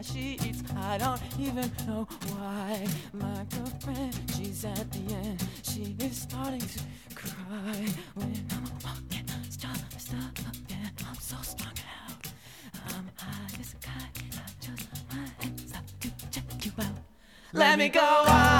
my sheets. I don't even know why. My girlfriend, she's at the end. She is starting to cry when I'm walking, strong, strong again. I'm so strong out. I'm high as a kite. I just my hands up to check you out. Let me go out.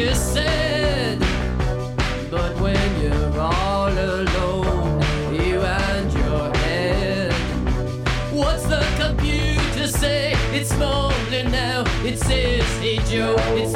you said. But when you're all alone, you and your head, what's the computer say? It's lonely now, it says, hey Joe, it's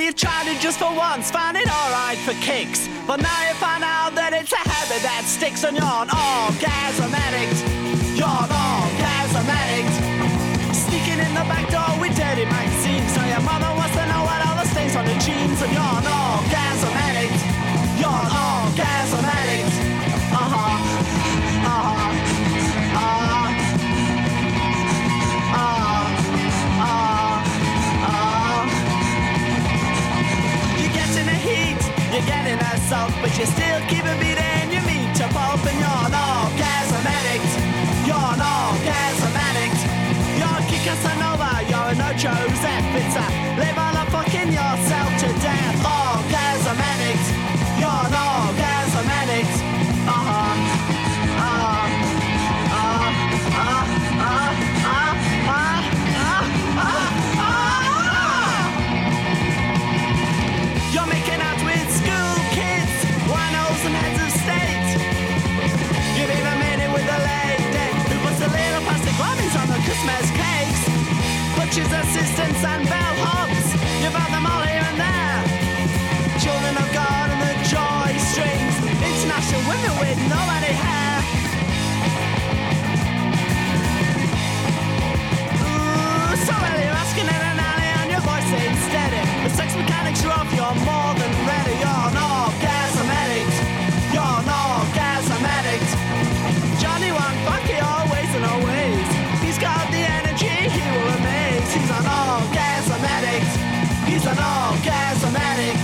you tried it just for once, found it alright for kicks. But now you find out that it's a habit that sticks and you're an orgasm addict. You're an orgasm addict. Sneaking in the back door with dirty magazines. So your mother wants to know what all the stains on the jeans. And you're an orgasm addict. You're an orgasm you're getting assault, but you still keep a beat and you meet to pulp and you're an assistants and bellhops. You've had them all here and there. Children of God and the joy strings. International women with no any hair. Ooh, so many asking it an alley and your voice ain't steady. The sex mechanics are off, you're more than ready, you're not. He's an orgasmatic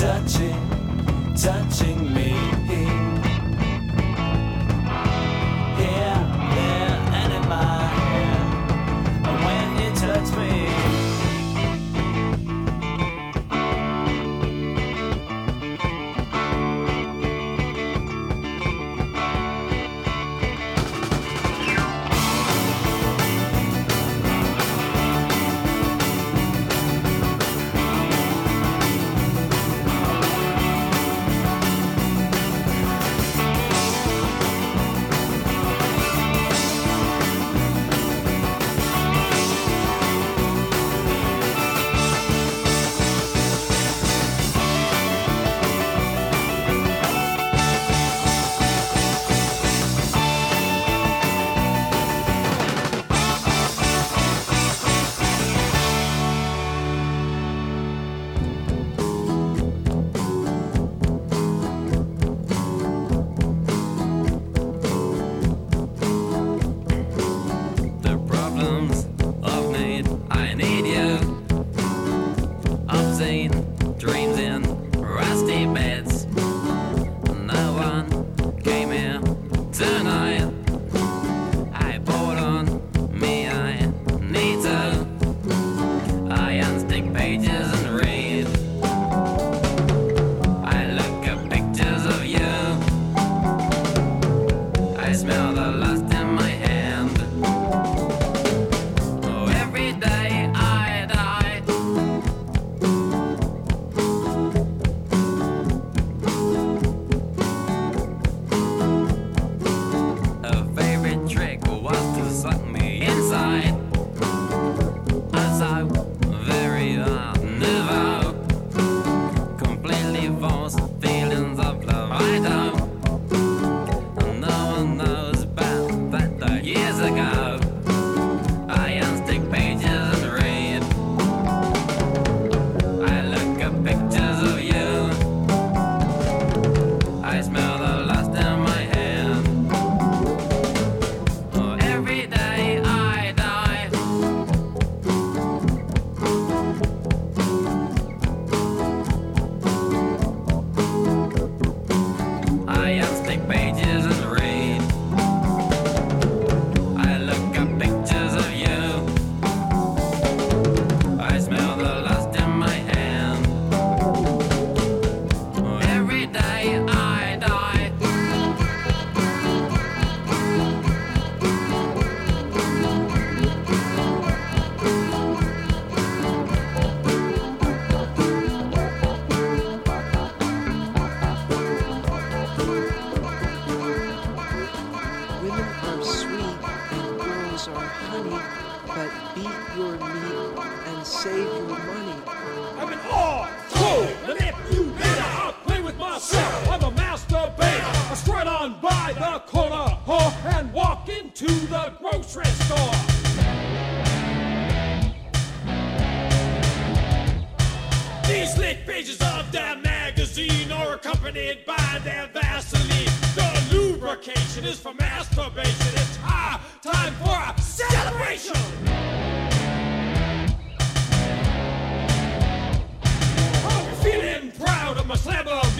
touching, touching me.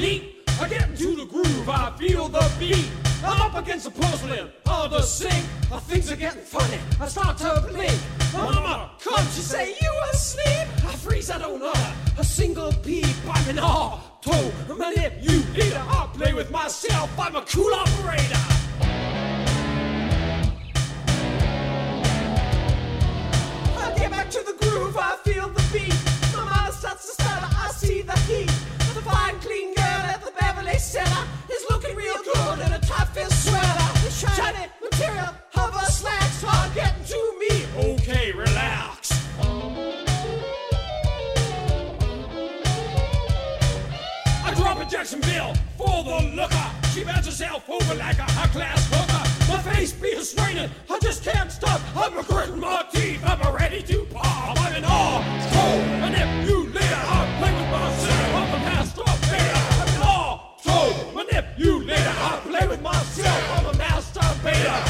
beat. I get into the groove, I feel the beat. I'm up against a porcelain, hard the sink. Things are getting funny, I start to blink. Mama come! she say, you asleep? I freeze, I don't know a single peep. I'm in awe, toe, manipulator. I play with myself, I'm a cool operator. I get back to the groove, I feel the beat. My mind starts to stutter, I see the heat center looking real good in a top fit sweater. Shiny material, hover slacks, hard getting to me. Okay, relax. I drop in Jacksonville for the looker. She bends herself over like a high class hooker. My face beats raining, I just can't stop. I'm a grit teeth. I'm ready to pop. I'm an all, cold, and if you later, I'll play with myself. I'm a masturbator.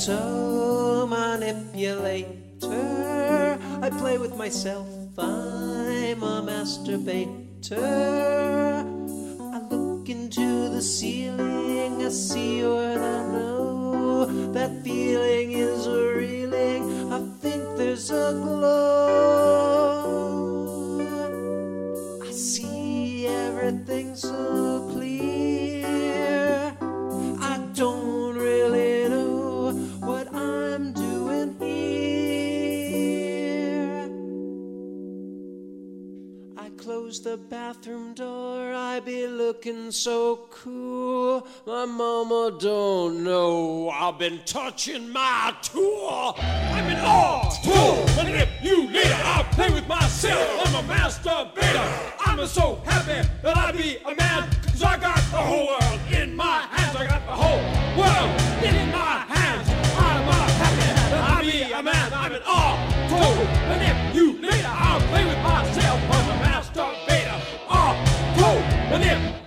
Auto manipulator. I play with myself. I'm a masturbator. I look into the ceiling. I see what I know. That feeling is reeling. I think there's a glow. Everything so clear. I don't really know what I'm doing here. I close the bathroom door, I be looking so cool. My mama don't know I've been touching my tool. I'm in awe, fool. And if you later, I'll play with myself. I'm a masturbator. I'm so happy that I be a man. Cause I got the whole world in my hands. I got the whole world in my hands. I'm a happy that I be a man. I'm an awe, fool. And if you later, I'll play with myself. I'm a masturbator. Awe, fool. And if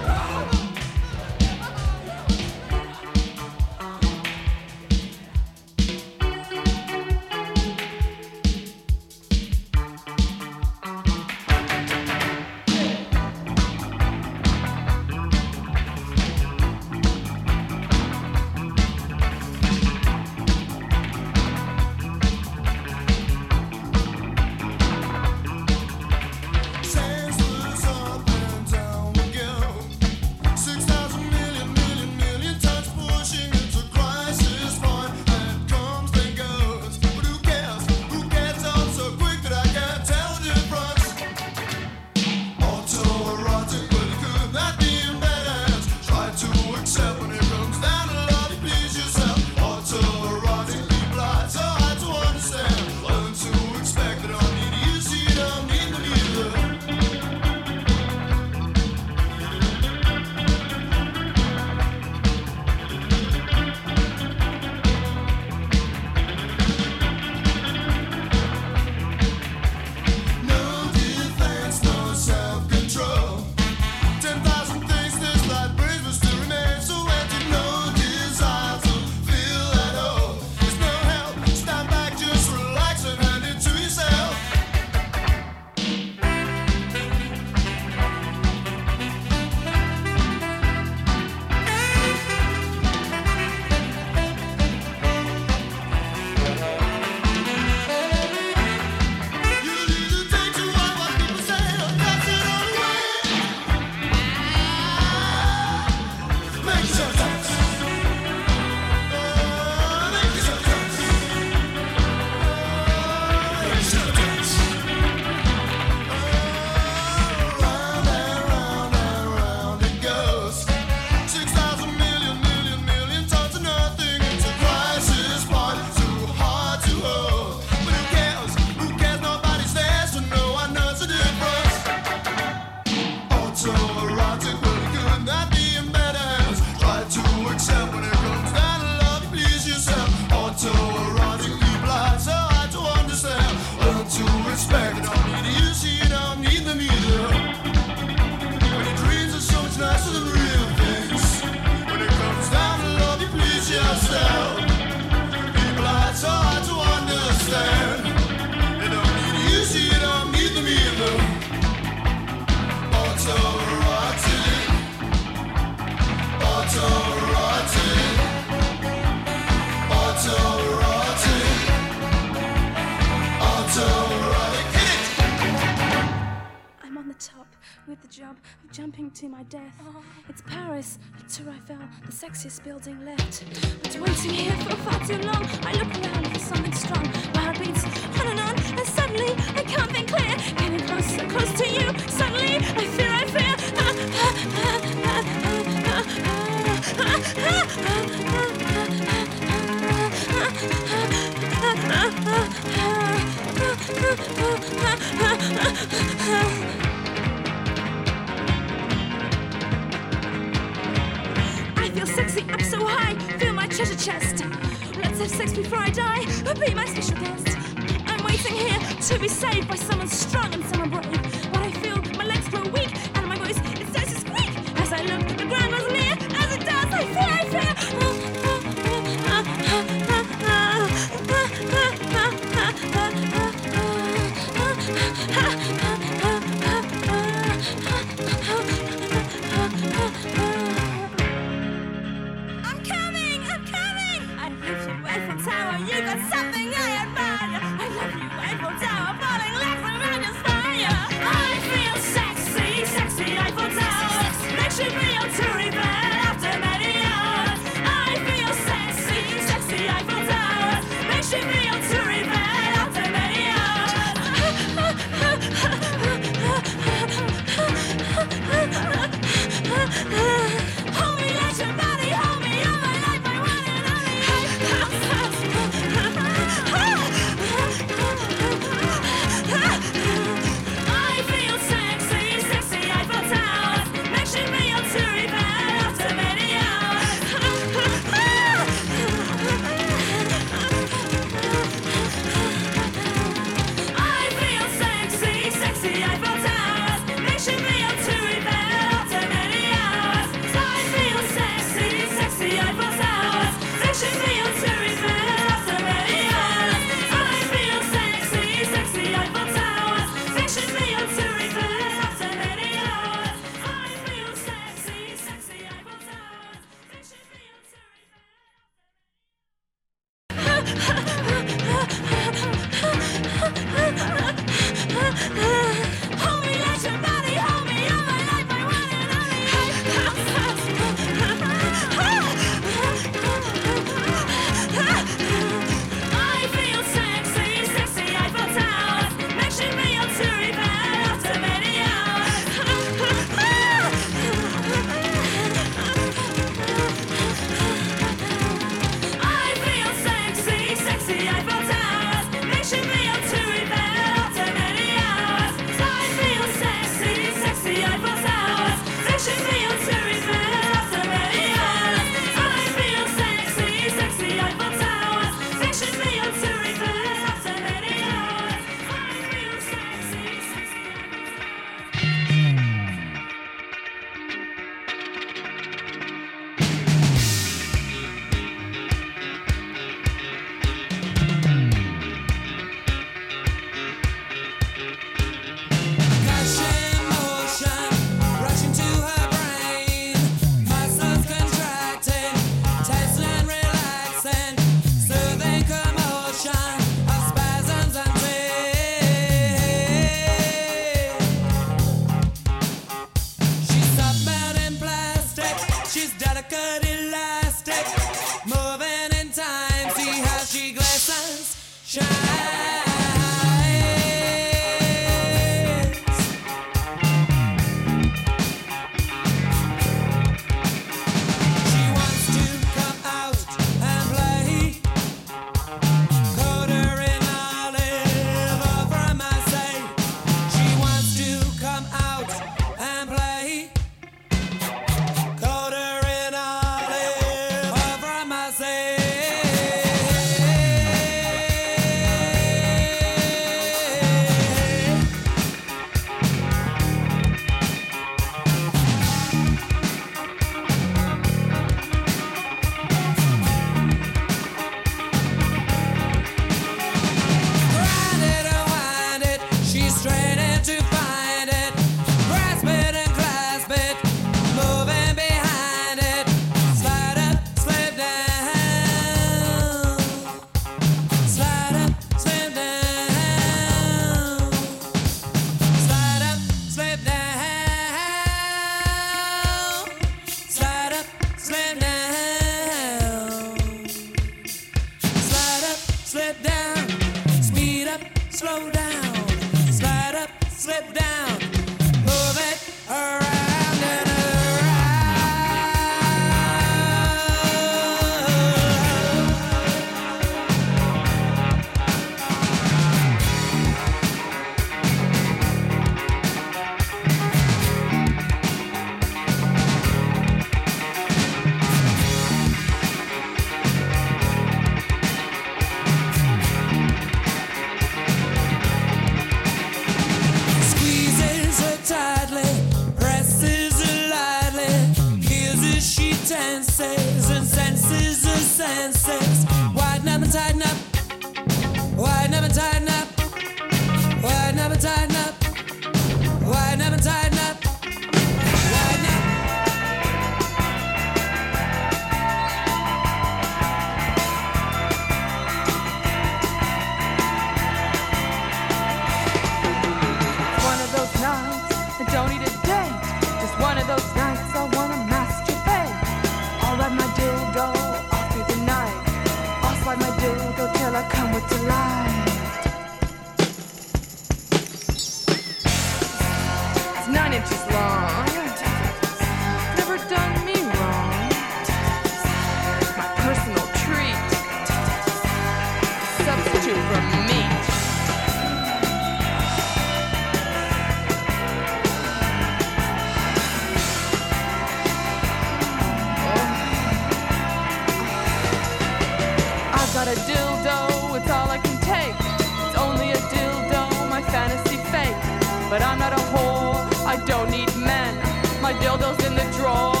don't need men. My dildo's in the drawer,